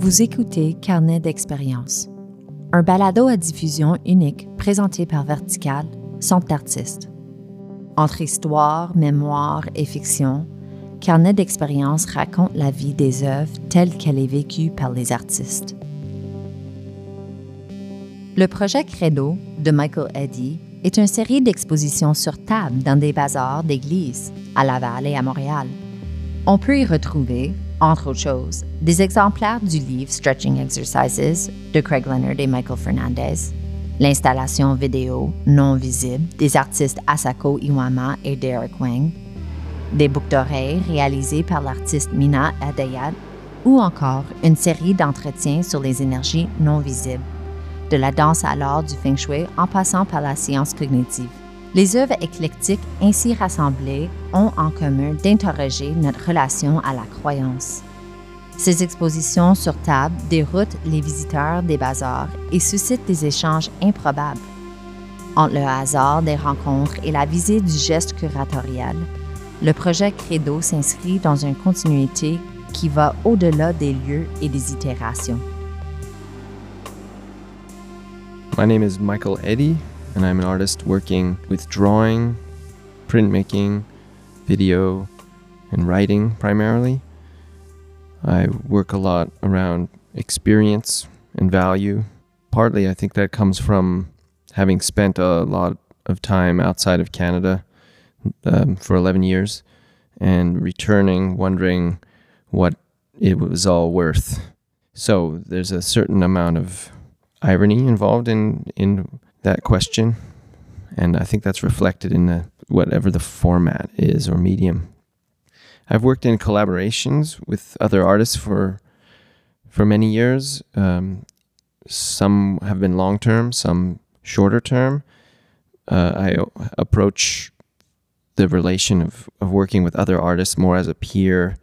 Vous écoutez Carnet d'expérience, un balado à diffusion unique présenté par Vertical, Centre d'artistes. Entre histoire, mémoire et fiction, Carnet d'expérience raconte la vie des œuvres telle qu'elle est vécue par les artistes. Le projet Credo de Michael Eddy est une série d'expositions sur table dans des bazars d'églises à Laval et à Montréal. On peut y retrouver, entre autres choses, des exemplaires du livre Stretching Exercises de Craig Leonard et Michael Fernandez, l'installation vidéo non visible des artistes Asako Iwama et Derek Wang, des boucles d'oreilles réalisées par l'artiste Mina Adayat ou encore une série d'entretiens sur les énergies non visibles, de la danse à l'art du feng shui en passant par la science cognitive. Les œuvres éclectiques ainsi rassemblées ont en commun d'interroger notre relation à la croyance. Ces expositions sur table déroutent les visiteurs des bazars et suscitent des échanges improbables. Entre le hasard des rencontres et la visée du geste curatorial, le projet Credo s'inscrit dans une continuité qui va au-delà des lieux et des itérations. My name is Michael Eddy, and I'm an artist working with drawing, printmaking, video, and writing primarily. I work a lot around experience and value. Partly, I think that comes from having spent a lot of time outside of Canada um, for 11 years and returning wondering what it was all worth. So there's a certain amount of irony involved in in that question, and I think that's reflected in the whatever the format is or medium. I've worked in collaborations with other artists for for many years. Um, some have been long term, some shorter term. Uh, I approach the relation of, of working with other artists more as a peer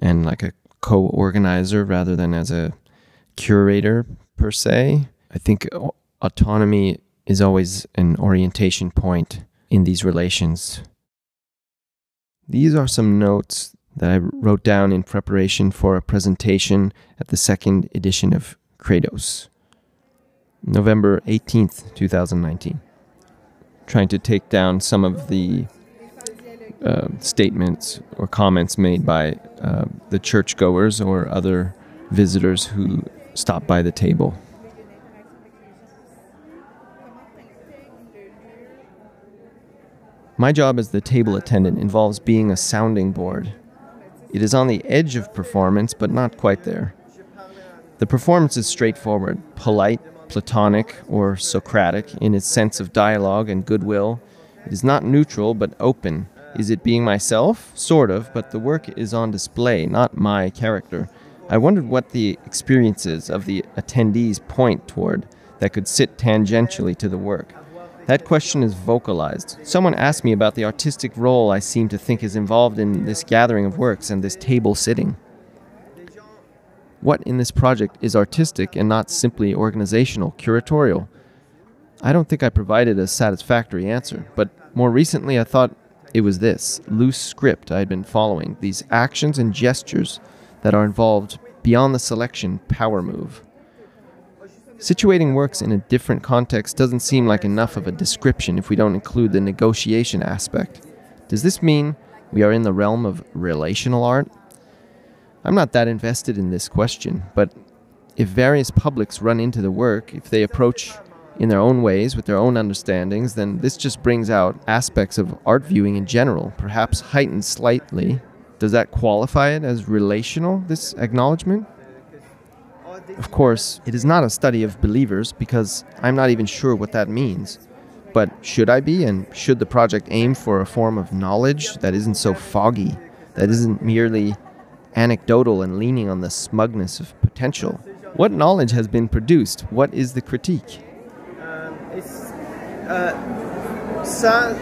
and like a co-organizer rather than as a curator per se. I think autonomy is always an orientation point in these relations. These are some notes that I wrote down in preparation for a presentation at the second edition of Kratos, November 18th, 2019. Trying to take down some of the uh, statements or comments made by uh, the churchgoers or other visitors who stop by the table. My job as the table attendant involves being a sounding board. It is on the edge of performance, but not quite there. The performance is straightforward, polite, platonic, or Socratic in its sense of dialogue and goodwill. It is not neutral, but open. Is it being myself? Sort of, but the work is on display, not my character. I wondered what the experiences of the attendees point toward that could sit tangentially to the work. That question is vocalized. Someone asked me about the artistic role I seem to think is involved in this gathering of works and this table sitting. What in this project is artistic and not simply organizational, curatorial? I don't think I provided a satisfactory answer, but more recently I thought it was this loose script I had been following, these actions and gestures that are involved beyond the selection power move. Situating works in a different context doesn't seem like enough of a description if we don't include the negotiation aspect. Does this mean we are in the realm of relational art? I'm not that invested in this question, but if various publics run into the work, if they approach in their own ways with their own understandings, then this just brings out aspects of art viewing in general, perhaps heightened slightly does that qualify it as relational, this acknowledgement? Of course, it is not a study of believers because I'm not even sure what that means. But should I be, and should the project aim for a form of knowledge that isn't so foggy, that isn't merely anecdotal and leaning on the smugness of potential? What knowledge has been produced? What is the critique? Um, uh, ça,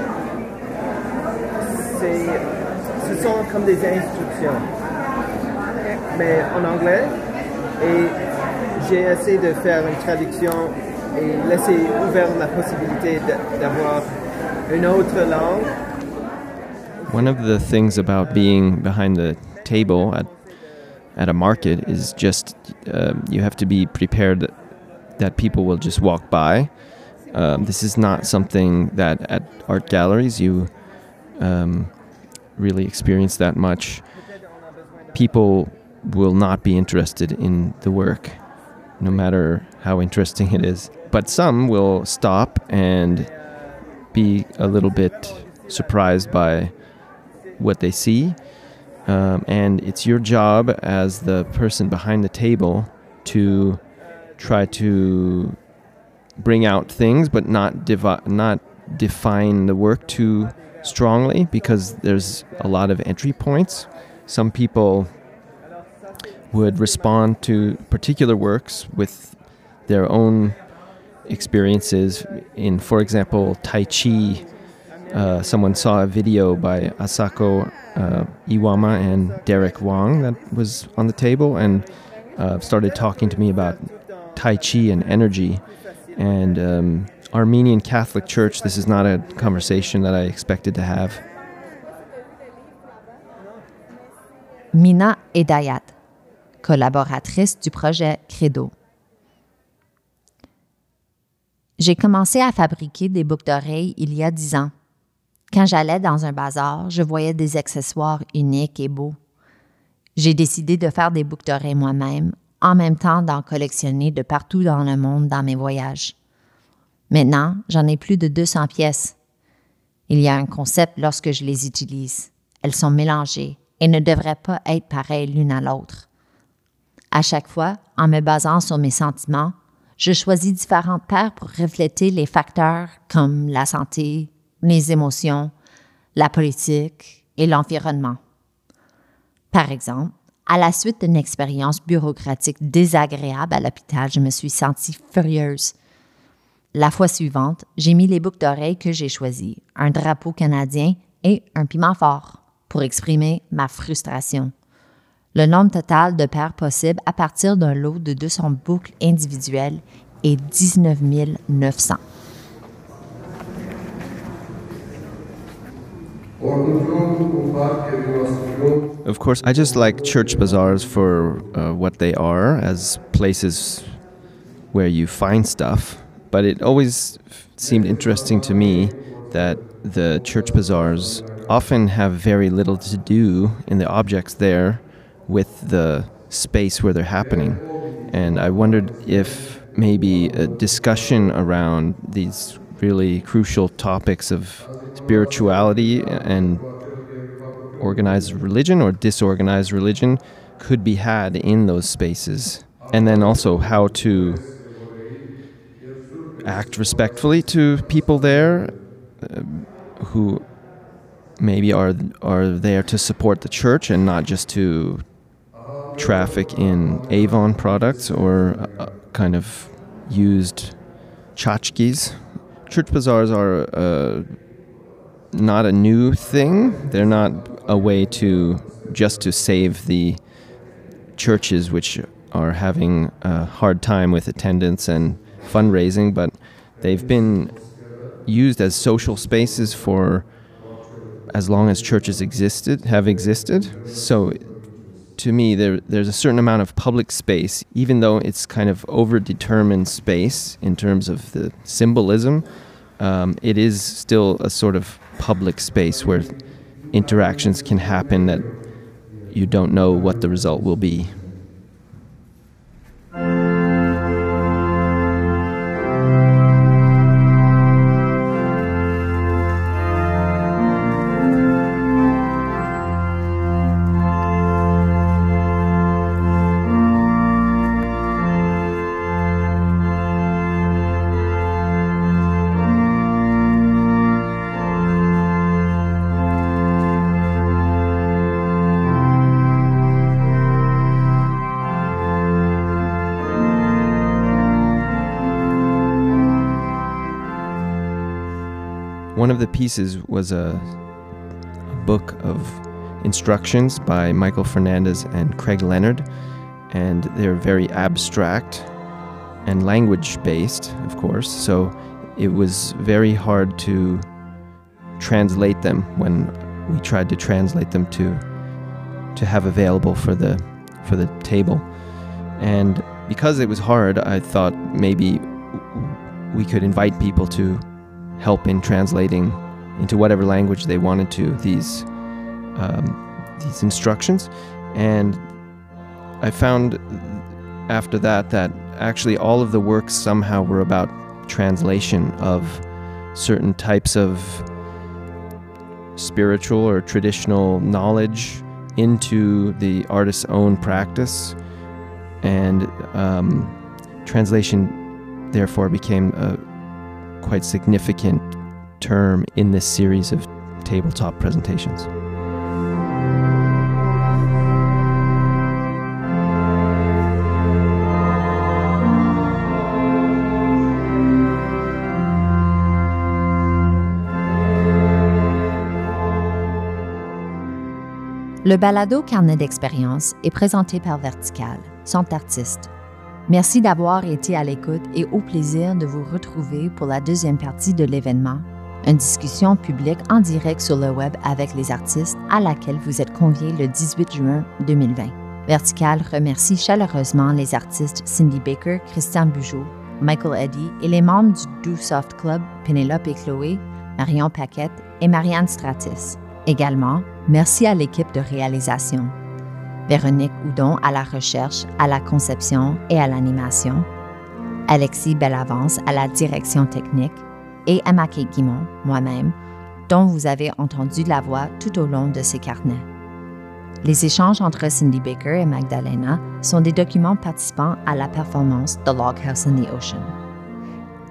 ce sont comme des instructions, mais en anglais. Et j'ai essayé de faire une traduction et laisser ouvert la possibilité d'avoir une autre langue. One of the things about being behind the table at at a market is just uh, you have to be prepared that, that people will just walk by. Um, this is not something that at art galleries you um, really experience that much. People will not be interested in the work, no matter how interesting it is. But some will stop and be a little bit surprised by what they see. Um, and it's your job as the person behind the table to try to bring out things, but not not define the work too strongly because there's a lot of entry points. Some people would respond to particular works with their own experiences. In, for example, Tai Chi, uh, someone saw a video by Asako uh, Iwama and Derek Wong that was on the table and uh, started talking to me about Tai Chi and energy. And um, Armenian Catholic Church, this is not a conversation that I expected to have. Mina Edayat, collaboratrice du projet Credo. J'ai commencé à fabriquer des boucles d'oreilles il y a dix ans. Quand j'allais dans un bazar, je voyais des accessoires uniques et beaux. J'ai décidé de faire des boucles d'oreilles moi-même, en même temps d'en collectionner de partout dans le monde dans mes voyages. Maintenant, j'en ai plus de 200 pièces. Il y a un concept lorsque je les utilise. Elles sont mélangées et ne devraient pas être pareilles l'une à l'autre. À chaque fois, en me basant sur mes sentiments, je choisis différentes paires pour refléter les facteurs comme la santé, les émotions, la politique et l'environnement. Par exemple, à la suite d'une expérience bureaucratique désagréable à l'hôpital, je me suis sentie furieuse. La fois suivante, j'ai mis les boucles d'oreilles que j'ai choisies, un drapeau canadien et un piment fort, pour exprimer ma frustration. Le nombre total de paires possibles à partir d'un lot de 200 boucles individuelles est 19 900. Of course, I just like church bazaars for uh, what they are as places where you find stuff. But it always seemed interesting to me that the church bazaars often have very little to do in the objects there with the space where they're happening. And I wondered if maybe a discussion around these really crucial topics of spirituality and organized religion or disorganized religion could be had in those spaces. And then also how to act respectfully to people there uh, who maybe are are there to support the church and not just to traffic in Avon products or uh, kind of used tchotchkes. Church bazaars are uh, not a new thing. They're not a way to just to save the churches which are having a hard time with attendance and fundraising, but they've been used as social spaces for as long as churches existed have existed. So to me there there's a certain amount of public space even though it's kind of overdetermined space in terms of the symbolism um, it is still a sort of public space where interactions can happen that you don't know what the result will be One of the pieces was a, a book of instructions by Michael Fernandez and Craig Leonard, and they're very abstract and language based, of course. So it was very hard to translate them when we tried to translate them to to have available for the for the table. And because it was hard, I thought maybe we could invite people to help in translating into whatever language they wanted to these um, these instructions. And I found after that that actually all of the works somehow were about translation of certain types of spiritual or traditional knowledge into the artist's own practice. And um, translation, therefore, became a quite significant term in this series of tabletop presentations. Le balado Carnet d'expérience est présenté par Vertical, son artiste. Merci d'avoir été à l'écoute et au plaisir de vous retrouver pour la deuxième partie de l'événement, une discussion publique en direct sur le web avec les artistes à laquelle vous êtes conviés le 18 juin 2020. Vertical remercie chaleureusement les artistes Cindy Baker, Christian Bugeaud, Michael Eddy et les membres du Do Soft Club Pénélope et Chloé, Marion Paquette et Marianne Stratis. Également, merci à l'équipe de réalisation. Véronique Houdon à la recherche, à la conception et à l'animation. Alexis Bellavance à la direction technique et Emma Guimont, moi-même, dont vous avez entendu la voix tout au long de ces carnets. Les échanges entre Cindy Baker et Magdalena sont des documents participants à la performance The Log House in the Ocean.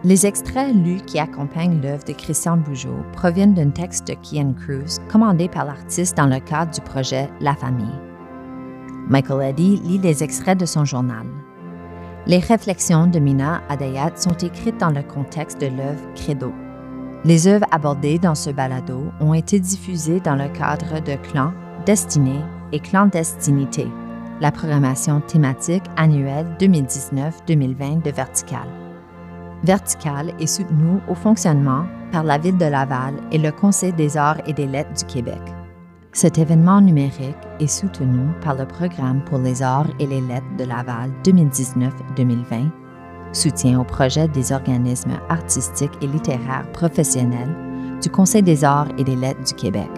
Les extraits lus qui accompagnent l'œuvre de Christian Bougeot proviennent d'un texte de Kian Cruz commandé par l'artiste dans le cadre du projet La Famille. Michael Eddy lit les extraits de son journal. Les réflexions de Mina Adayat sont écrites dans le contexte de l'œuvre Credo. Les œuvres abordées dans ce balado ont été diffusées dans le cadre de Clan, Destinée et Clandestinité, la programmation thématique annuelle 2019-2020 de Vertical. Vertical est soutenu au fonctionnement par la Ville de Laval et le Conseil des arts et des lettres du Québec. Cet événement numérique est soutenu par le Programme pour les arts et les lettres de Laval 2019-2020, soutien au projet des organismes artistiques et littéraires professionnels du Conseil des arts et des lettres du Québec.